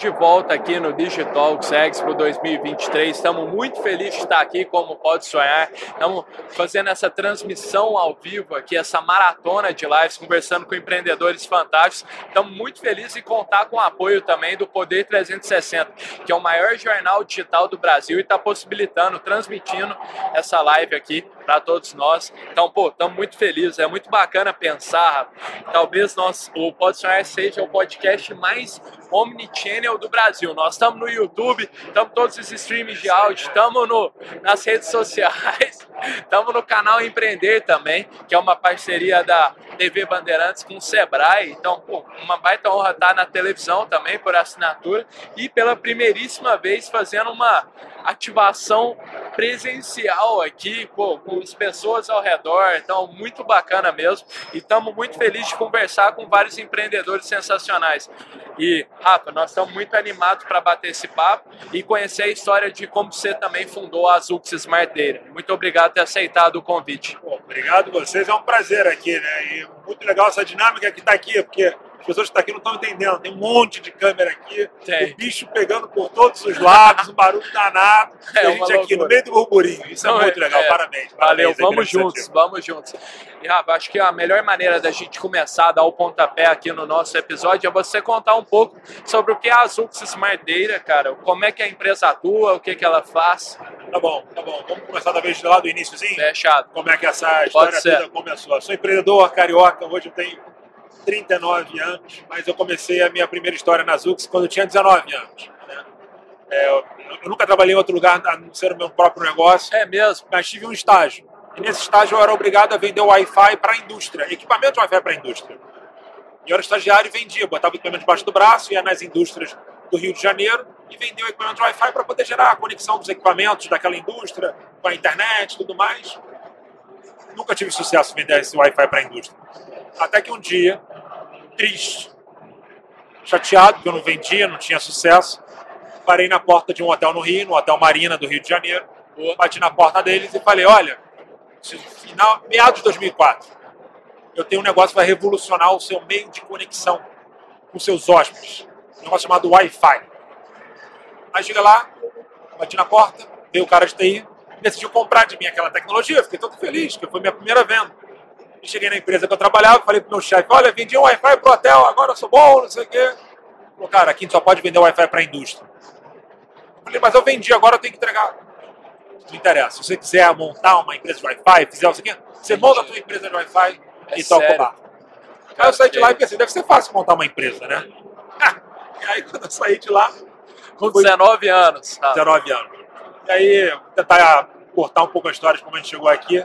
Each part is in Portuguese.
de volta aqui no Digitalks Expo 2023. Estamos muito felizes de estar aqui, como pode sonhar. Estamos fazendo essa transmissão ao vivo aqui, essa maratona de lives, conversando com empreendedores fantásticos. Estamos muito felizes em contar com o apoio também do Poder 360, que é o maior jornal digital do Brasil e está possibilitando, transmitindo essa live aqui para todos nós. Então, pô, estamos muito felizes. É muito bacana pensar. Talvez nós, o Sonhar seja o podcast mais omnichannel do Brasil. Nós estamos no YouTube, estamos todos os streams de áudio, estamos nas redes sociais, estamos no canal Empreender também, que é uma parceria da TV Bandeirantes com o Sebrae. Então, pô, uma baita honra estar na televisão também por assinatura e pela primeiríssima vez fazendo uma ativação presencial aqui, pô, com as pessoas ao redor. Então, muito bacana mesmo. E estamos muito felizes de conversar com vários empreendedores sensacionais. E, Rafa, nós estamos muito animados para bater esse papo e conhecer a história de como você também fundou a Zux Smart Data. Muito obrigado ter aceitado o convite. Pô, obrigado vocês, é um prazer aqui, né? E muito legal essa dinâmica que está aqui, porque as pessoas que estão aqui não estão entendendo. Tem um monte de câmera aqui, Tem. o bicho pegando por todos os lados, um barulho danado. É, e a gente aqui no meio do burburinho. Isso é não, é muito legal, é, parabéns. Valeu, parabéns, vamos juntos, vamos juntos. E Rafa, acho que a melhor maneira da gente começar a dar o pontapé aqui no nosso episódio é você contar um pouco sobre o que é a Azux Smart Data, cara. Como é que a empresa atua, o que, que ela faz. Tá bom, tá bom. Vamos começar da vez lá do iníciozinho? Fechado. Como é que essa história toda começou? Eu sou empreendedor carioca, hoje eu tenho 39 anos, mas eu comecei a minha primeira história na Zux quando eu tinha 19 anos. Né? É, eu, eu, nunca trabalhei em outro lugar a não ser o meu próprio negócio. É mesmo? Mas tive um estágio. E nesse estágio eu era obrigado a vender Wi-Fi para a indústria, equipamento Wi-Fi para a indústria. E eu era estagiário e vendia, botava o equipamento debaixo do braço, ia nas indústrias do Rio de Janeiro e vendia o equipamento Wi-Fi para poder gerar a conexão dos equipamentos daquela indústria com a internet e tudo mais. Nunca tive sucesso vender esse Wi-Fi para a indústria. Até que um dia, triste, chateado, porque eu não vendia, não tinha sucesso, parei na porta de um hotel no Rio, no Hotel Marina do Rio de Janeiro, bati na porta deles e falei, olha, final, meados de 2004, eu tenho um negócio que vai revolucionar o seu meio de conexão com seus hóspedes, um negócio chamado Wi-Fi. Aí chega lá, bati na porta, veio o cara de TI, decidiu comprar de mim aquela tecnologia, fiquei todo feliz, que foi minha primeira venda. E cheguei na empresa que eu trabalhava, falei pro meu chefe, olha, vendi um Wi-Fi pro hotel, agora eu sou bom, não sei o quê. Falou, cara, aqui a gente só pode vender Wi-Fi para a indústria. Eu falei, mas eu vendi, agora eu tenho que entregar. Não interessa, se você quiser montar uma empresa de Wi-Fi, fizer o seguinte, você monta a tua empresa de Wi-Fi é e toca o bar. Aí eu saí de lá e pensei, deve ser fácil montar uma empresa, né? e aí quando eu saí de lá... Com 19 anos. 19 anos. E aí, vou tentar cortar um pouco a história de como a gente chegou aqui.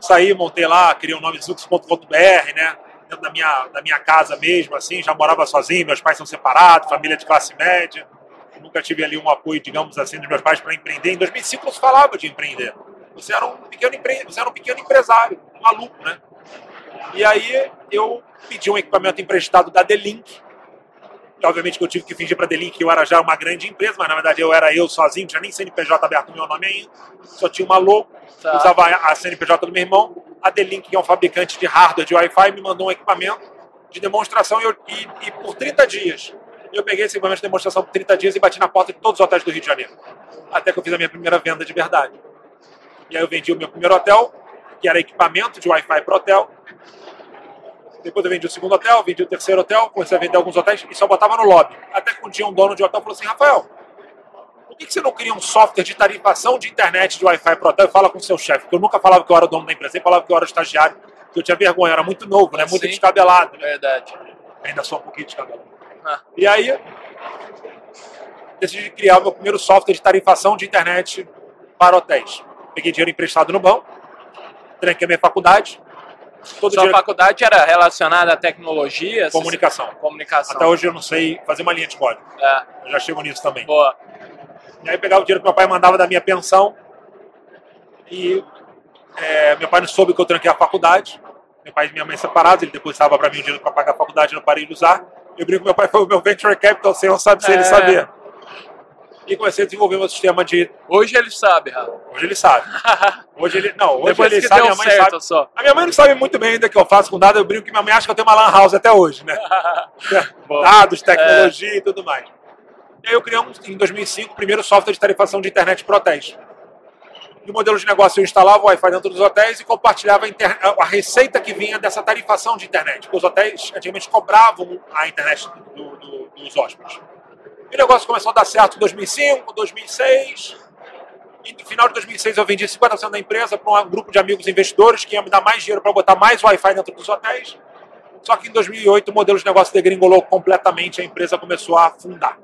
Saí, montei lá, criei o nome Zux.com.br, né? Dentro da minha, da minha casa mesmo, assim, já morava sozinho, meus pais são separados, família de classe média. Nunca tive ali um apoio, digamos assim, dos meus pais para empreender. Em 2005 não se falava de empreender. Você era um pequeno, empre... você era um pequeno empresário, um maluco, né? E aí eu pedi um equipamento emprestado da The-Link, obviamente que eu tive que fingir para a Delink que eu era já uma grande empresa, mas na verdade eu era eu sozinho, não tinha nem CNPJ aberto no meu nome ainda, só tinha uma logo, tá. usava a CNPJ do meu irmão. A Delink, que é um fabricante de hardware de Wi-Fi, me mandou um equipamento de demonstração e, eu, e, e, por 30 dias eu peguei esse equipamento de demonstração por 30 dias e bati na porta de todos os hotéis do Rio de Janeiro, até que eu fiz a minha primeira venda de verdade. E aí eu vendi o meu primeiro hotel, que era equipamento de Wi-Fi para hotel, depois eu vendi o segundo hotel, vendi o terceiro hotel, comecei a vender alguns hotéis e só botava no lobby. Até que um dia um dono de hotel falou assim: Rafael, por que você não cria um software de tarifação de internet de Wi-Fi para hotel e fala com o seu chefe? Porque eu nunca falava que eu era o dono da empresa, eu falava que eu era estagiário, que eu tinha vergonha, eu era muito novo, né? muito Sim. descabelado. Né? Verdade. Ainda sou um pouquinho descabelado. Ah. E aí, decidi criar o meu primeiro software de tarifação de internet para hotéis. Peguei dinheiro emprestado no banco, tranquei a minha faculdade, Todo Sua dia... faculdade era relacionada à tecnologia? Comunicação. Comunicação. Até hoje eu não sei fazer uma linha de código. É. Eu já chego nisso também. Boa. E aí pegava o dinheiro que meu pai mandava da minha pensão e é, meu pai não soube que eu tranquei a faculdade. Meu pai e minha mãe separados, ele depositava para mim o dinheiro para pagar a faculdade, eu não parei de usar. Eu brinco meu pai foi o meu venture capital, sem não sabe se é. ele saber e comecei a desenvolver meu sistema de. Hoje ele sabe, Rafa. Hoje ele sabe. Hoje ele. Não, hoje Depois ele sabe, minha mãe certo sabe. Só. A minha mãe não sabe muito bem ainda que eu faço com nada, eu brinco que minha mãe acha que eu tenho uma lan house até hoje, né? Dados, tecnologia é. e tudo mais. E aí eu criei, um, em 2005, o primeiro software de tarifação de internet para hotéis. E o modelo de negócio eu instalava o Wi-Fi dentro dos hotéis e compartilhava a, a, receita que vinha dessa tarifação de internet. Porque os hotéis antigamente cobravam a internet do, do, dos hóspedes. E o negócio começou a dar certo em 2005, 2006. E no final de 2006 eu vendi 50% da empresa para um grupo de amigos investidores que ia me dar mais dinheiro para botar mais Wi-Fi dentro dos hotéis. Só que em 2008 o modelo de negócio degringolou completamente, a empresa começou a afundar.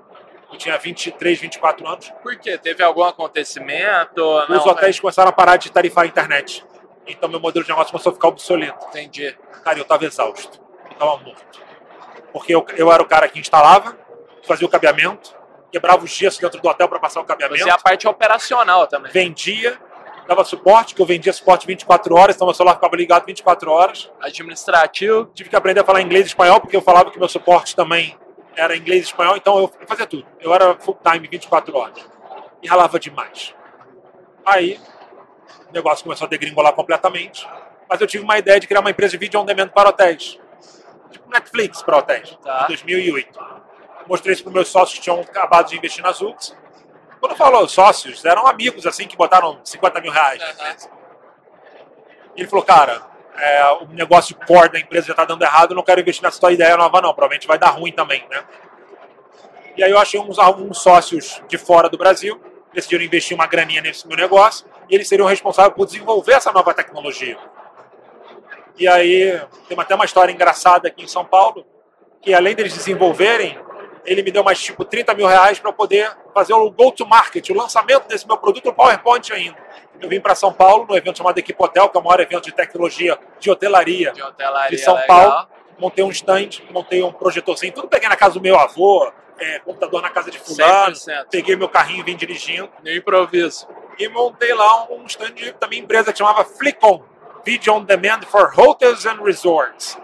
Eu tinha 23, 24 anos. Por quê? Teve algum acontecimento? Os não, hotéis né? começaram a parar de tarifar a internet. Então meu modelo de negócio começou a ficar obsoleto. Entendi. Cara, eu estava exausto. Eu estava morto. Porque eu, eu era o cara que instalava, fazia o cabeamento, quebrava os gessos dentro do hotel para passar o cabeamento. Fazia a parte operacional também. Vendia, dava suporte, que eu vendia suporte 24 horas, então meu celular ficava ligado 24 horas. Administrativo. Tive que aprender a falar inglês e espanhol, porque eu falava que meu suporte também era inglês e espanhol, então eu fazia tudo. Eu era full time 24 horas. E ralava demais. Aí, o negócio começou a degringolar completamente, mas eu tive uma ideia de criar uma empresa de vídeo on demand para hotéis. Tipo Netflix para hotéis, tá. em 2008. Mostrei isso para meus sócios que tinham acabado de investir nas UX. Quando eu falo sócios, eram amigos assim que botaram 50 mil reais. Uhum. Ele falou, cara, é, o negócio core da empresa já está dando errado, eu não quero investir nessa tua ideia nova não, provavelmente vai dar ruim também, né? E aí eu achei uns, uns sócios de fora do Brasil, decidiram investir uma graninha nesse meu negócio, e eles seriam responsáveis por desenvolver essa nova tecnologia. E aí tem até uma história engraçada aqui em São Paulo, que além deles desenvolverem, ele me deu mais tipo 30 mil reais para poder fazer o go-to-market, o lançamento desse meu produto no PowerPoint ainda. Eu vim para São Paulo, no evento chamado Equipe Hotel, que é o maior evento de tecnologia de hotelaria de, hotelaria, de São legal. Paulo. Montei um stand, montei um projetorzinho, tudo peguei na casa do meu avô, é, computador na casa de fulano, 100%. peguei meu carrinho e vim dirigindo. No improviso. E montei lá um stand de também empresa que chamava Flicon, Video on Demand for Hotels and Resorts.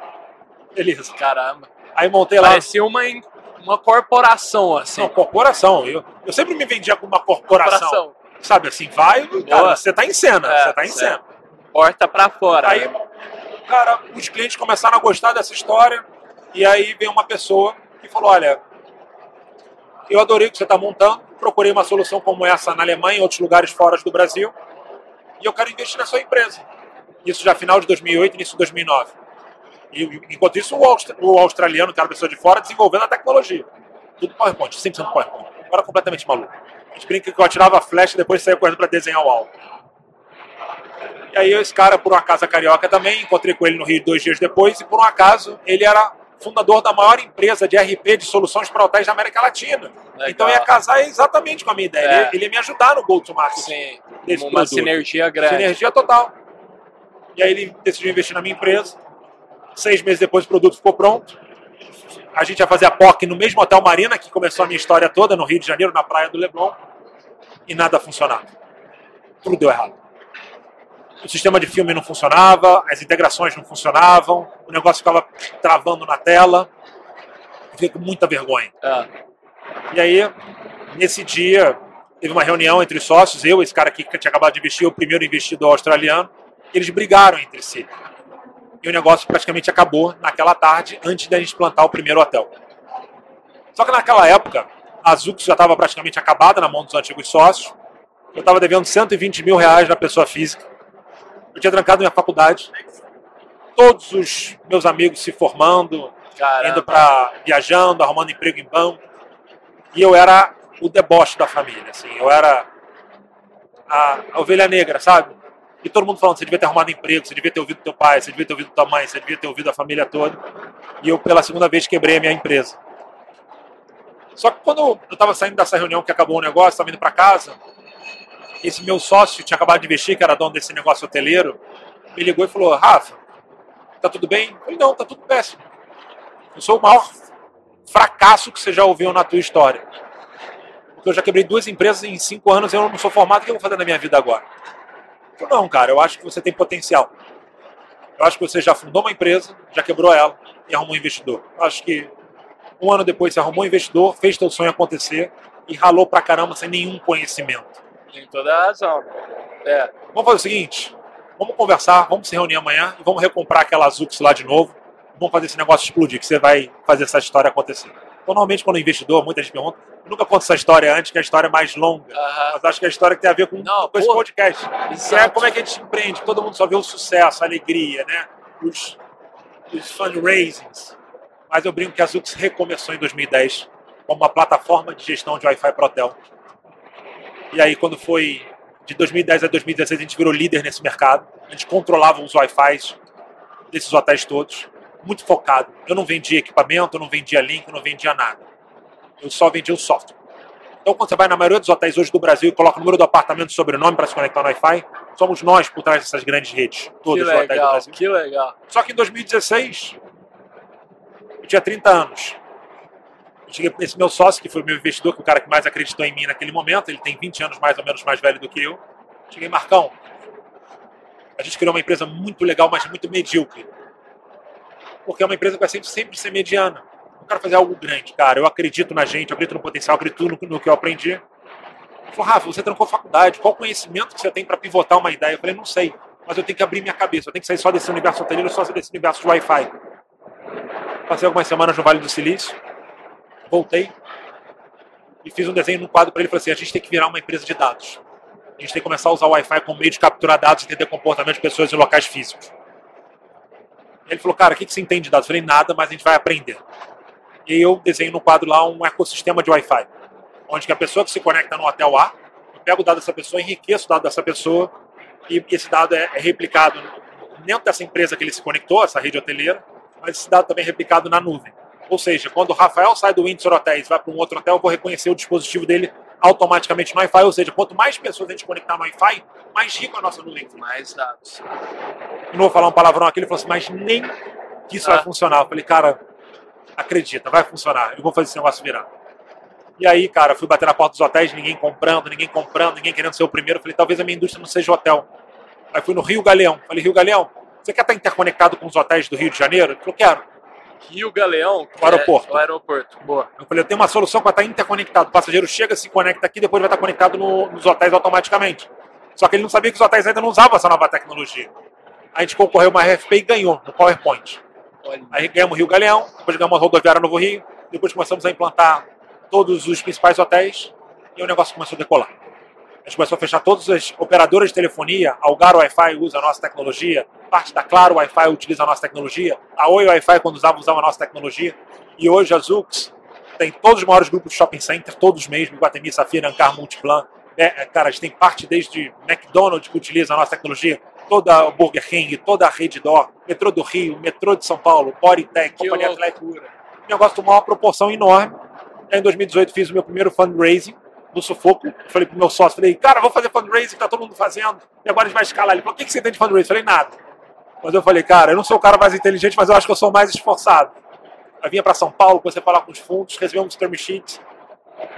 Beleza. Caramba. Aí montei lá. Parecia uma, uma corporação, assim. Uma corporação. Eu, eu sempre me vendia como uma corporação. corporação. Sabe, assim, vai, cara, você tá em cena, é, você tá em cena. Porta pra fora. Aí, cara, os clientes começaram a gostar dessa história, e aí veio uma pessoa que falou, olha, eu adorei o que você está montando, procurei uma solução como essa na Alemanha e outros lugares fora do Brasil, e eu quero investir na sua empresa. Isso já final de 2008, início de 2009. E, enquanto isso, o, australiano, que era pessoa de fora, desenvolvendo a tecnologia. Tudo PowerPoint, 100% PowerPoint. Era completamente maluco. A gente brinca que eu atirava a flecha e depois saía correndo para desenhar o alvo. E aí esse cara, por um acaso, é carioca também, encontrei com ele no Rio dois dias depois, e por um acaso ele era fundador da maior empresa de RP de soluções para hotéis da América Latina. Legal. Então ia casar exatamente com a minha ideia. É. Ele, ele, ia me ajudar no go-to-market. Sim, uma produto. sinergia grande. Sinergia total. E aí ele decidiu investir na minha empresa. Seis meses depois o produto ficou pronto. A gente ia fazer a POC no mesmo Hotel Marina, que começou a minha história toda, no Rio de Janeiro, na praia do Leblon. E nada funcionava. Tudo deu errado. O sistema de filme não funcionava, as integrações não funcionavam, o negócio ficava travando na tela. fiquei com muita vergonha. É. E aí, nesse dia, teve uma reunião entre os sócios, eu, esse cara aqui que tinha acabado de investir, o primeiro investidor australiano, eles brigaram entre si e o negócio praticamente acabou naquela tarde, antes da gente plantar o primeiro hotel. Só que naquela época, a Zux já estava praticamente acabada na mão dos antigos sócios. Eu estava devendo 120 mil reais na pessoa física. Eu tinha trancado minha faculdade. Todos os meus amigos se formando, Caramba. indo para viajando, arrumando emprego em banco. E eu era o deboche da família, assim. Eu era a, a ovelha negra, sabe? E todo mundo falando, você devia ter arrumado emprego, você devia ter ouvido teu pai, você devia ter ouvido tua mãe, você devia ter ouvido a família toda. E eu, pela segunda vez, quebrei a minha empresa. Só que quando eu estava saindo dessa reunião que acabou o negócio, estava indo para casa, esse meu sócio tinha acabado de investir, que era dono desse negócio hoteleiro, me ligou e falou, Rafa, tá tudo bem? Eu falei, não, tá tudo péssimo. Eu sou o maior fracasso que você já ouviu na tua história. Porque eu já quebrei duas empresas em cinco anos e eu não sou formado, o que eu vou fazer na minha vida agora? Não, cara, eu acho que você tem potencial. Eu acho que você já fundou uma empresa, já quebrou ela e arrumou um investidor. Eu acho que um ano depois você arrumou um investidor, fez teu sonho acontecer e ralou pra caramba sem nenhum conhecimento. Tem toda a razão. É. Vamos fazer o seguinte: vamos conversar, vamos se reunir amanhã e vamos recomprar aquela Zux lá de novo. Vamos fazer esse negócio explodir, que você vai fazer essa história acontecer. Então, normalmente, quando o investidor, muita gente pergunta, Eu nunca conto essa história antes, que é a história é mais longa. Aham. Mas acho que é a história que tem a ver com, Não, com esse podcast. É como é que a gente empreende. Todo mundo só vê o sucesso, a alegria, né? Os, os fundraisings. Mas eu brinco que a Zux recomeçou em 2010 como uma plataforma de gestão de Wi-Fi para hotel. E aí, quando foi de 2010 a 2016, a gente virou líder nesse mercado. A gente controlava os Wi-Fis desses hotéis todos, muito focado. Eu não vendia equipamento, eu não vendia link, eu não vendia nada. Eu só vendia o software. Então, quando você vai na maioria dos hotéis hoje do Brasil e coloca o número do apartamento e sobrenome para se conectar no Wi-Fi, somos nós por trás dessas grandes redes, Que todos os hotéis do Brasil. que legal. Só que em 2016, eu tinha 30 anos. Eu cheguei esse meu sócio, que foi o meu investidor, que é o cara que mais acreditou em mim naquele momento. Ele tem 20 anos mais ou menos mais velho do que eu. Cheguei, Marcão, a gente criou uma empresa muito legal, mas muito medíocre. Porque é uma empresa que vai sempre, sempre ser mediana. Eu quero fazer algo grande, cara. Eu acredito na gente, eu acredito no potencial, eu acredito no, no que eu aprendi. Ele falou, Rafa, você trancou faculdade, qual conhecimento que você tem para pivotar uma ideia? Eu falei, não sei, mas eu tenho que abrir minha cabeça, eu tenho que sair só desse universo hoteleiro, só desse universo de Wi-Fi. Passei algumas semanas no Vale do Silício, voltei e fiz um desenho num quadro para ele falei assim: a gente tem que virar uma empresa de dados. A gente tem que começar a usar o Wi-Fi como meio de capturar dados e entender comportamento de pessoas em locais físicos. Ele falou, cara, o que você entende de dados? Eu falei, nada, mas a gente vai aprender. E eu desenho no quadro lá um ecossistema de Wi-Fi, onde que a pessoa que se conecta no hotel A, eu pego o dado dessa pessoa, enriqueço o dado dessa pessoa e esse dado é, é replicado dentro dessa empresa que ele se conectou, essa rede hoteleira, mas esse dado também é replicado na nuvem. Ou seja, quando o Rafael sai do Windsor Hotéis e vai para um outro hotel, eu vou reconhecer o dispositivo dele automaticamente no Wi-Fi. Ou seja, quanto mais pessoas a gente conectar no Wi-Fi, mais rico a nossa nuvem. Mais dados. E não vou falar um palavrão aqui, ele falou assim, mas nem que isso Ah. vai funcionar. Eu falei, cara, acredita, vai funcionar. Eu vou fazer esse negócio virar. E aí, cara, fui bater na porta dos hotéis, ninguém comprando, ninguém comprando, ninguém querendo ser o primeiro. Eu falei, talvez a minha indústria não seja hotel. Aí fui no Rio Galeão. Falei, Rio Galeão, você quer estar interconectado com os hotéis do Rio de Janeiro? Ele falou, quero. Rio Galeão. O aeroporto. É, o aeroporto. Boa. Eu falei, eu tenho uma solução para estar interconectado. O passageiro chega, se conecta aqui, depois vai estar conectado no- nos hotéis automaticamente. Só que ele não sabia que os hotéis ainda não usavam essa nova tecnologia. A gente concorreu uma RFP e ganhou no PowerPoint. Olha. Aí ganhamos Rio Galeão, depois ganhamos a rodoviária Novo Rio, depois começamos a implantar todos os principais hotéis e o negócio começou a decolar. A gente começou a fechar todas as operadoras de telefonia, a Algar Wi-Fi usa a nossa tecnologia, parte da Claro Wi-Fi utiliza a nossa tecnologia, a Oi Wi-Fi quando usava usava a nossa tecnologia, e hoje a Zux tem todos os maiores grupos de shopping center, todos mesmo, Guatemi, Safira, Ancar, Multiplan, é, é, cara, a gente tem parte desde McDonald's que utiliza a nossa tecnologia, toda o Burger King, toda a Rede Dó, metrô do Rio, metrô de São Paulo, Bodytech, Companhia Atlética, negócio tomou uma proporção enorme. Em 2018 fiz o meu primeiro fundraising no sufoco. Falei pro meu sócio, falei, cara, vou fazer fundraising, tá todo mundo fazendo, e agora a gente vai escalar. Ele falou, o que que você tem de fundraising? Eu falei, nada. Mas eu falei, cara, eu não sou o cara mais inteligente, mas eu acho que eu sou o mais esforçado. Aí vinha para São Paulo, comecei a falar com os fundos, recebemos term sheets.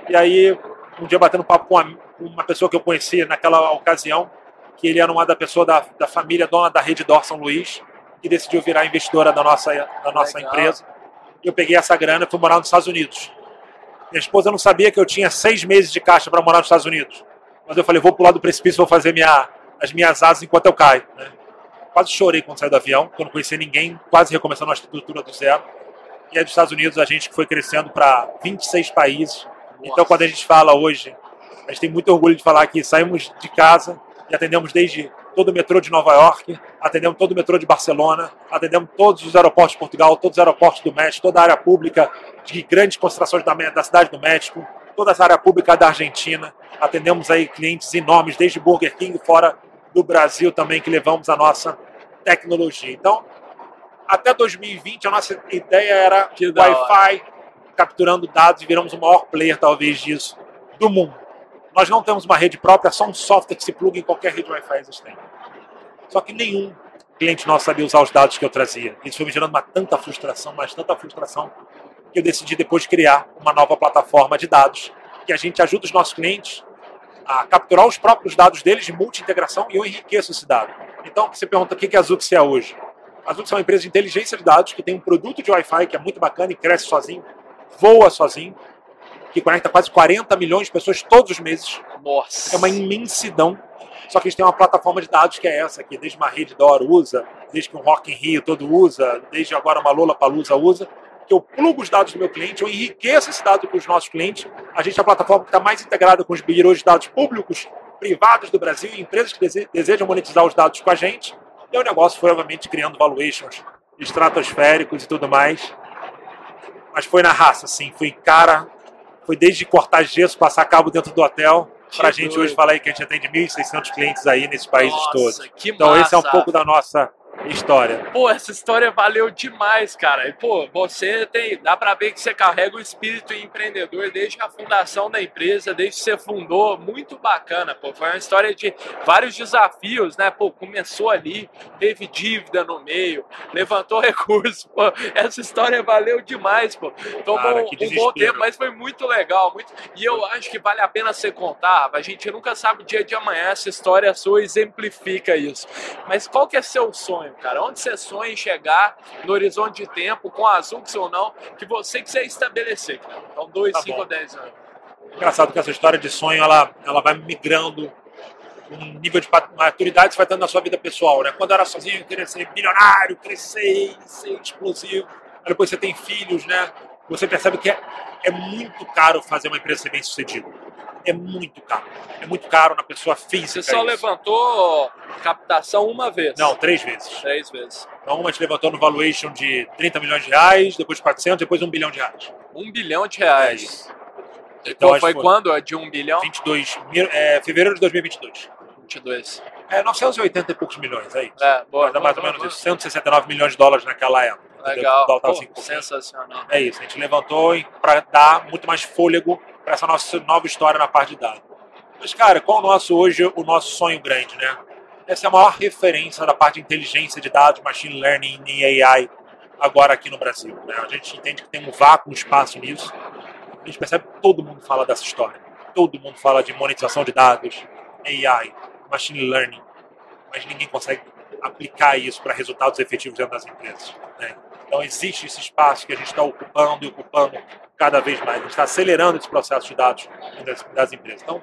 E aí, um dia batendo papo com uma, pessoa que eu conhecia naquela ocasião, que ele era uma da pessoa da, da família dona da rede Dor São Luís, que decidiu virar investidora da nossa, da nossa Legal. empresa. E eu peguei essa grana e fui morar nos Estados Unidos. Minha esposa não sabia que eu tinha seis meses de caixa para morar nos Estados Unidos. Mas eu falei, vou pular do precipício, vou fazer minha, as minhas asas enquanto eu caio. né? Quase chorei quando saí do avião, porque eu não conhecia ninguém, quase recomeçando a estrutura do zero. E aí dos Estados Unidos a gente foi crescendo para 26 países. Então quando a gente fala hoje, a gente tem muito orgulho de falar que saímos de casa e atendemos desde todo o metrô de Nova York, atendemos todo o metrô de Barcelona, atendemos todos os aeroportos de Portugal, todos os aeroportos do México, toda a área pública de grandes concentrações da, da cidade do México, toda essa área pública da Argentina. Atendemos aí clientes enormes, desde Burger King, fora do Brasil também, que levamos a nossa tecnologia. Então, até 2020, a nossa ideia era. Wi-Fi, capturando dados e viramos o maior player, talvez, disso, do mundo. Nós não temos uma rede própria, só um software que se pluga em qualquer rede Wi-Fi existente. Só que nenhum cliente nosso sabia usar os dados que eu trazia. Isso foi me gerando uma tanta frustração, mas tanta frustração, que eu decidi depois criar uma nova plataforma de dados, que a gente ajuda os nossos clientes a capturar os próprios dados deles de multi-integração e eu enriqueço esse dado. Então, você pergunta o que que a Zux é hoje. A Zux é uma empresa de inteligência de dados que tem um produto de Wi-Fi que é muito bacana e cresce sozinho, voa sozinho, que conecta quase 40 milhões de pessoas todos os meses. Nossa. É uma imensidão. Só que a gente tem uma plataforma de dados que é essa aqui, desde uma rede Dor usa, desde que um Rock in Rio todo usa, desde agora uma Lola Palusa usa, que eu plugo os dados do meu cliente, eu enriqueço esse dado com os nossos clientes. A gente é a plataforma que está mais integrada com os birôs de dados públicos, privados do Brasil e empresas que desejam monetizar os dados com a gente. E o negócio foi, obviamente, criando valuations estratosféricos e tudo mais. Mas foi na raça, assim. Foi cara, foi desde cortar gesso, passar cabo dentro do hotel, para a gente hoje falar aí que a gente atende 1.600 clientes aí nesses países Nossa, todos. então massa. esse é um pouco da nossa história. Pô, essa história valeu demais, cara. E, pô, você tem. Dá pra ver que você carrega o espírito empreendedor desde a fundação da empresa, desde que você fundou. Muito bacana, pô. Foi uma história de vários desafios, né? Pô, começou ali, teve dívida no meio, levantou recursos, pô. Essa história valeu demais, pô. Tomou cara, um, um bom tempo, mas foi muito legal. Muito... E eu acho que vale a pena você contar. A gente nunca sabe o dia de amanhã. Essa história sua exemplifica isso. Mas qual que é seu sonho? Sonho, cara? Onde você sonha em chegar no horizonte de tempo, com a Azux ou não, que você quiser estabelecer, cara? Então, dois, tá cinco ou dez anos. Engraçado que essa história de sonho, ela, ela vai migrando um nível de maturidade você vai tendo na sua vida pessoal, né? Quando eu era sozinho, eu queria ser milionário, crescer, ser explosivo. Aí depois você tem filhos, né? Você percebe que é, é muito caro fazer uma empresa ser bem sucedida é muito caro. É muito caro na pessoa física. Você só isso. levantou captação uma vez? Não, três vezes. Três vezes. Então, uma a gente levantou no valuation de 30 milhões de reais, depois 400, depois um bilhão de reais. Um bilhão de reais. É então, foi, foi quando? De um bilhão? 22, é, fevereiro de 2022. 22. É, 980 e poucos milhões, é isso. É, boa, é mais boa, ou menos boa. isso, 169 milhões de dólares naquela época. Legal, Pô, sensacional. É isso, a gente levantou para dar muito mais fôlego para essa nossa nova história na parte de dados. Mas, cara, qual o nosso hoje, o nosso sonho grande, né? Essa é a maior referência da parte de inteligência de dados, machine learning e AI agora aqui no Brasil. Né? A gente entende que tem um vácuo, um espaço nisso. A gente percebe que todo mundo fala dessa história. Todo mundo fala de monetização de dados, AI, machine learning, mas ninguém consegue aplicar isso para resultados efetivos dentro das empresas. Né? Então existe esse espaço que a gente está ocupando e ocupando cada vez mais. A gente está acelerando esse processo de dados das, das, empresas. Então,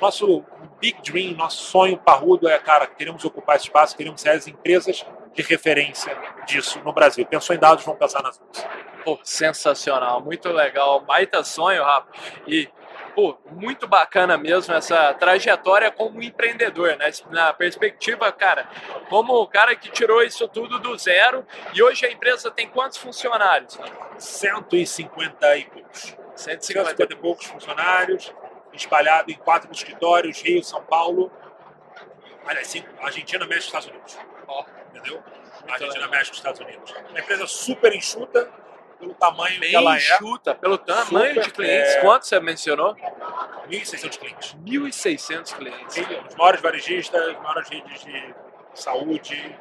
nosso big dream, nosso sonho parrudo é, cara, queremos ocupar esse espaço, queremos ser as empresas de referência disso no Brasil. Pensou em dados, vamos pensar nas outras. Pô, sensacional, muito legal, baita sonho, Rafa. E pô, muito bacana mesmo essa trajetória como empreendedor, né? Na perspectiva, cara, como o cara que tirou isso tudo do zero e hoje a empresa tem quantos funcionários? 150 e poucos. 150, 150 e poucos funcionários, espalhado em quatro escritórios, Rio, São Paulo. Aliás, Argentina, México e Estados Unidos. Oh. Entendeu? Argentina, México e Estados Unidos. Uma empresa super enxuta, pelo tamanho Bem que ela é. chuta, pelo tamanho Super, de clientes. É... Quantos você mencionou? 1.600 clientes. 1.600 clientes. Os maiores varejistas, as maiores redes de saúde.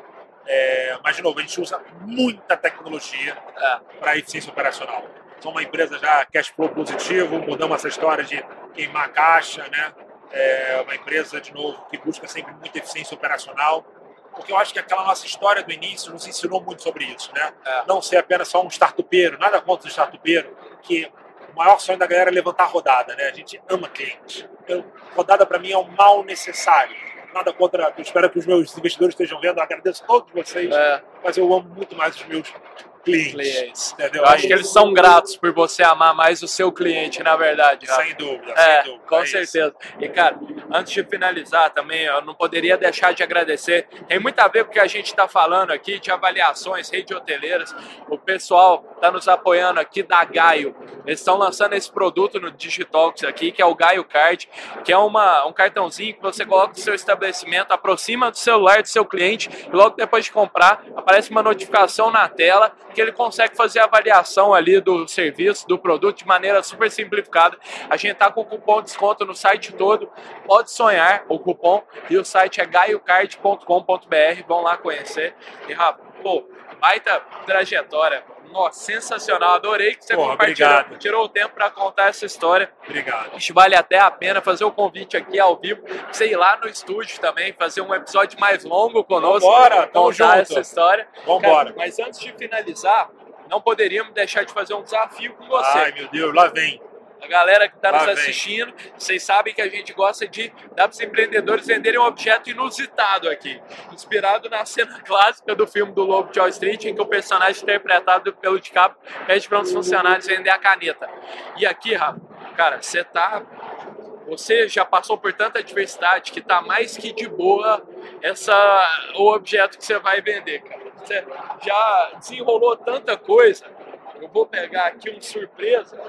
É, mas, de novo, a gente usa muita tecnologia é. para eficiência operacional. Somos uma empresa já cash flow positivo, mudamos essa história de queimar caixa, né? É uma empresa, de novo, que busca sempre muita eficiência operacional porque eu acho que aquela nossa história do início nos ensinou muito sobre isso, né? É. Não ser apenas só um startupeiro, nada contra o startupeiro, que o maior sonho da galera é levantar a rodada, né? A gente ama cliente. Então, rodada para mim é um mal necessário. Nada contra, eu espero que os meus investidores estejam vendo, eu agradeço a todos vocês, é. mas eu amo muito mais os meus clientes. clientes. Entendeu? Eu acho que eles são gratos por você amar mais o seu cliente, na verdade. Sem dúvida, é, sem dúvida. Com é certeza. Isso. E, cara, antes de finalizar também, eu não poderia deixar de agradecer. Tem muito a ver com o que a gente está falando aqui de avaliações, rede hoteleiras. O pessoal está nos apoiando aqui da Gaio. Eles estão lançando esse produto no Digitalks aqui, que é o Gaio Card, que é uma, um cartãozinho que você coloca no seu estabelecimento, aproxima do celular do seu cliente e logo depois de comprar, aparece uma notificação na tela que ele consegue fazer a avaliação ali do serviço, do produto de maneira super simplificada. A gente está com o cupom de desconto no site todo, pode sonhar o cupom e o site é gaiocard.com.br, vão lá conhecer. E, rapaz, pô, baita trajetória. Nossa, sensacional. Adorei que você Porra, compartilhou, obrigado. tirou o tempo para contar essa história. Obrigado. Acho vale até a pena fazer o convite aqui ao vivo, você ir lá no estúdio também, fazer um episódio mais longo conosco. Vambora, contar junto. essa história. Vambora. Cara, mas antes de finalizar, não poderíamos deixar de fazer um desafio com você. Ai, meu Deus, lá vem. A galera que está nos assistindo, vocês sabem que a gente gosta de dar para os empreendedores venderem um objeto inusitado aqui. Inspirado na cena clássica do filme do Lobo de Wall Street, em que o personagem interpretado pelo DiCaprio pede para uns funcionários vender a caneta. E aqui, Rafa, cara, você tá você já passou por tanta adversidade que tá mais que de boa essa o objeto que você vai vender, cara. Você já desenrolou tanta coisa. Eu vou pegar aqui um surpresa.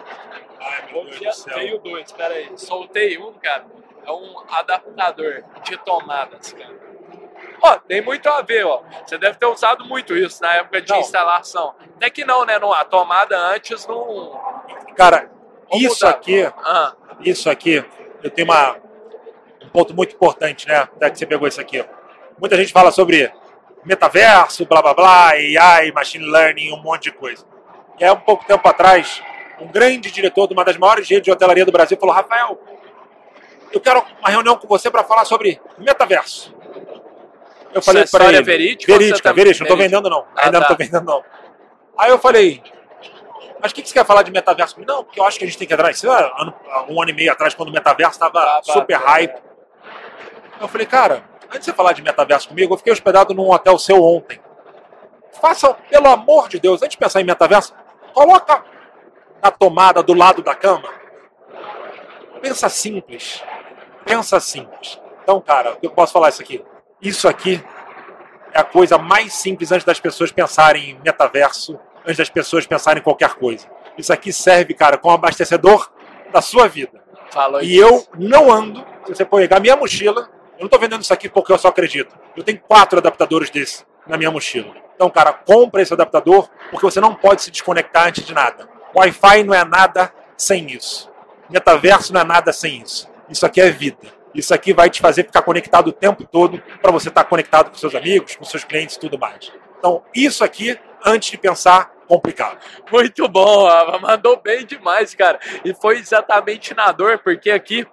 Ai, meu Deus do objeto céu. veio dois, espera aí. Soltei um, cara. É um adaptador de tomadas, cara. Ó, tem muito a ver, ó. Você deve ter usado muito isso na época de Não. instalação. Até que não, né? Não, a tomada antes não. Cara, Vamos isso mudar. aqui, Ah, isso aqui, eu tenho uma, um ponto muito importante, né? Até que você pegou isso aqui. Muita gente fala sobre metaverso, blá blá blá, AI, machine learning, um monte de coisa. E há um pouco tempo atrás, um grande diretor de uma das maiores redes de hotelaria do Brasil falou: Rafael, eu quero uma reunião com você para falar sobre metaverso. Eu falei Essa para ele, é verídica verídica, tá- verídica, não estou vendendo não. Ah, Ainda não tá. estou vendendo não. Aí eu falei, mas o que, que você quer falar de metaverso? Não, porque eu acho que a gente tem que entrar. Isso é ano- um ano e meio atrás, quando o metaverso estava Tava- super hype. Eu falei, cara, antes de você falar de metaverso comigo, eu fiquei hospedado num hotel seu ontem. Faça, pelo amor de Deus, antes de pensar em metaverso, coloca na tomada do lado da cama. Pensa simples. Pensa simples. Então, cara, eu posso falar isso aqui. Isso aqui é a coisa mais simples antes das pessoas pensarem em metaverso, antes das pessoas pensarem em qualquer coisa. Isso aqui serve, cara, como abastecedor da sua vida. falou E eu não ando, se você pegar minha mochila, eu não estou vendendo isso aqui porque eu só acredito. Eu tenho quatro adaptadores desse na minha mochila. Então, cara, compra esse adaptador porque você não pode se desconectar antes de nada. Wi-Fi não é nada sem isso. Metaverso não é nada sem isso. Isso aqui é vida. Isso aqui vai te fazer ficar conectado o tempo todo para você estar conectado com seus amigos, com seus clientes e tudo mais. Então, isso aqui, antes de pensar, complicado. Muito bom. Mandou bem demais, cara. E foi exatamente na dor, porque aqui,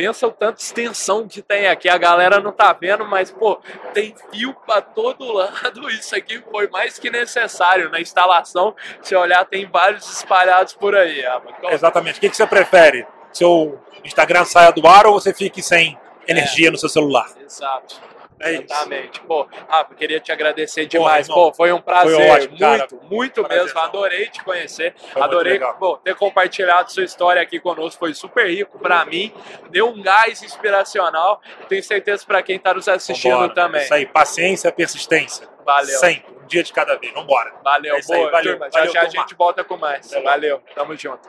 pensa o tanto de extensão que tem aqui. A galera não tá vendo, mas, pô, tem fio pra todo lado. Isso aqui foi mais que necessário na instalação. Se olhar, tem vários espalhados por aí. Então, Exatamente. O que que você prefere? Seu Instagram saia do ar ou você fique sem energia no seu celular? Exato. É. Exatamente. Pô, Rafa, queria te agradecer demais. irmão, Pô, foi um prazer. foi ótimo, cara. muito, muito Prazerzão. mesmo. Adorei te conhecer. Foi muito Adorei pô, ter compartilhado sua história aqui conosco. Foi super rico pra mim. Deu um gás inspiracional. Tenho certeza pra quem tá nos assistindo Vambora. também. Isso aí, paciência, persistência. Valeu. Sempre, um dia de cada vez. Vambora. Valeu. É isso aí, Boa, valeu, turma. Já valeu, já a turma. gente volta com mais. Valeu. Valeu. Tamo junto.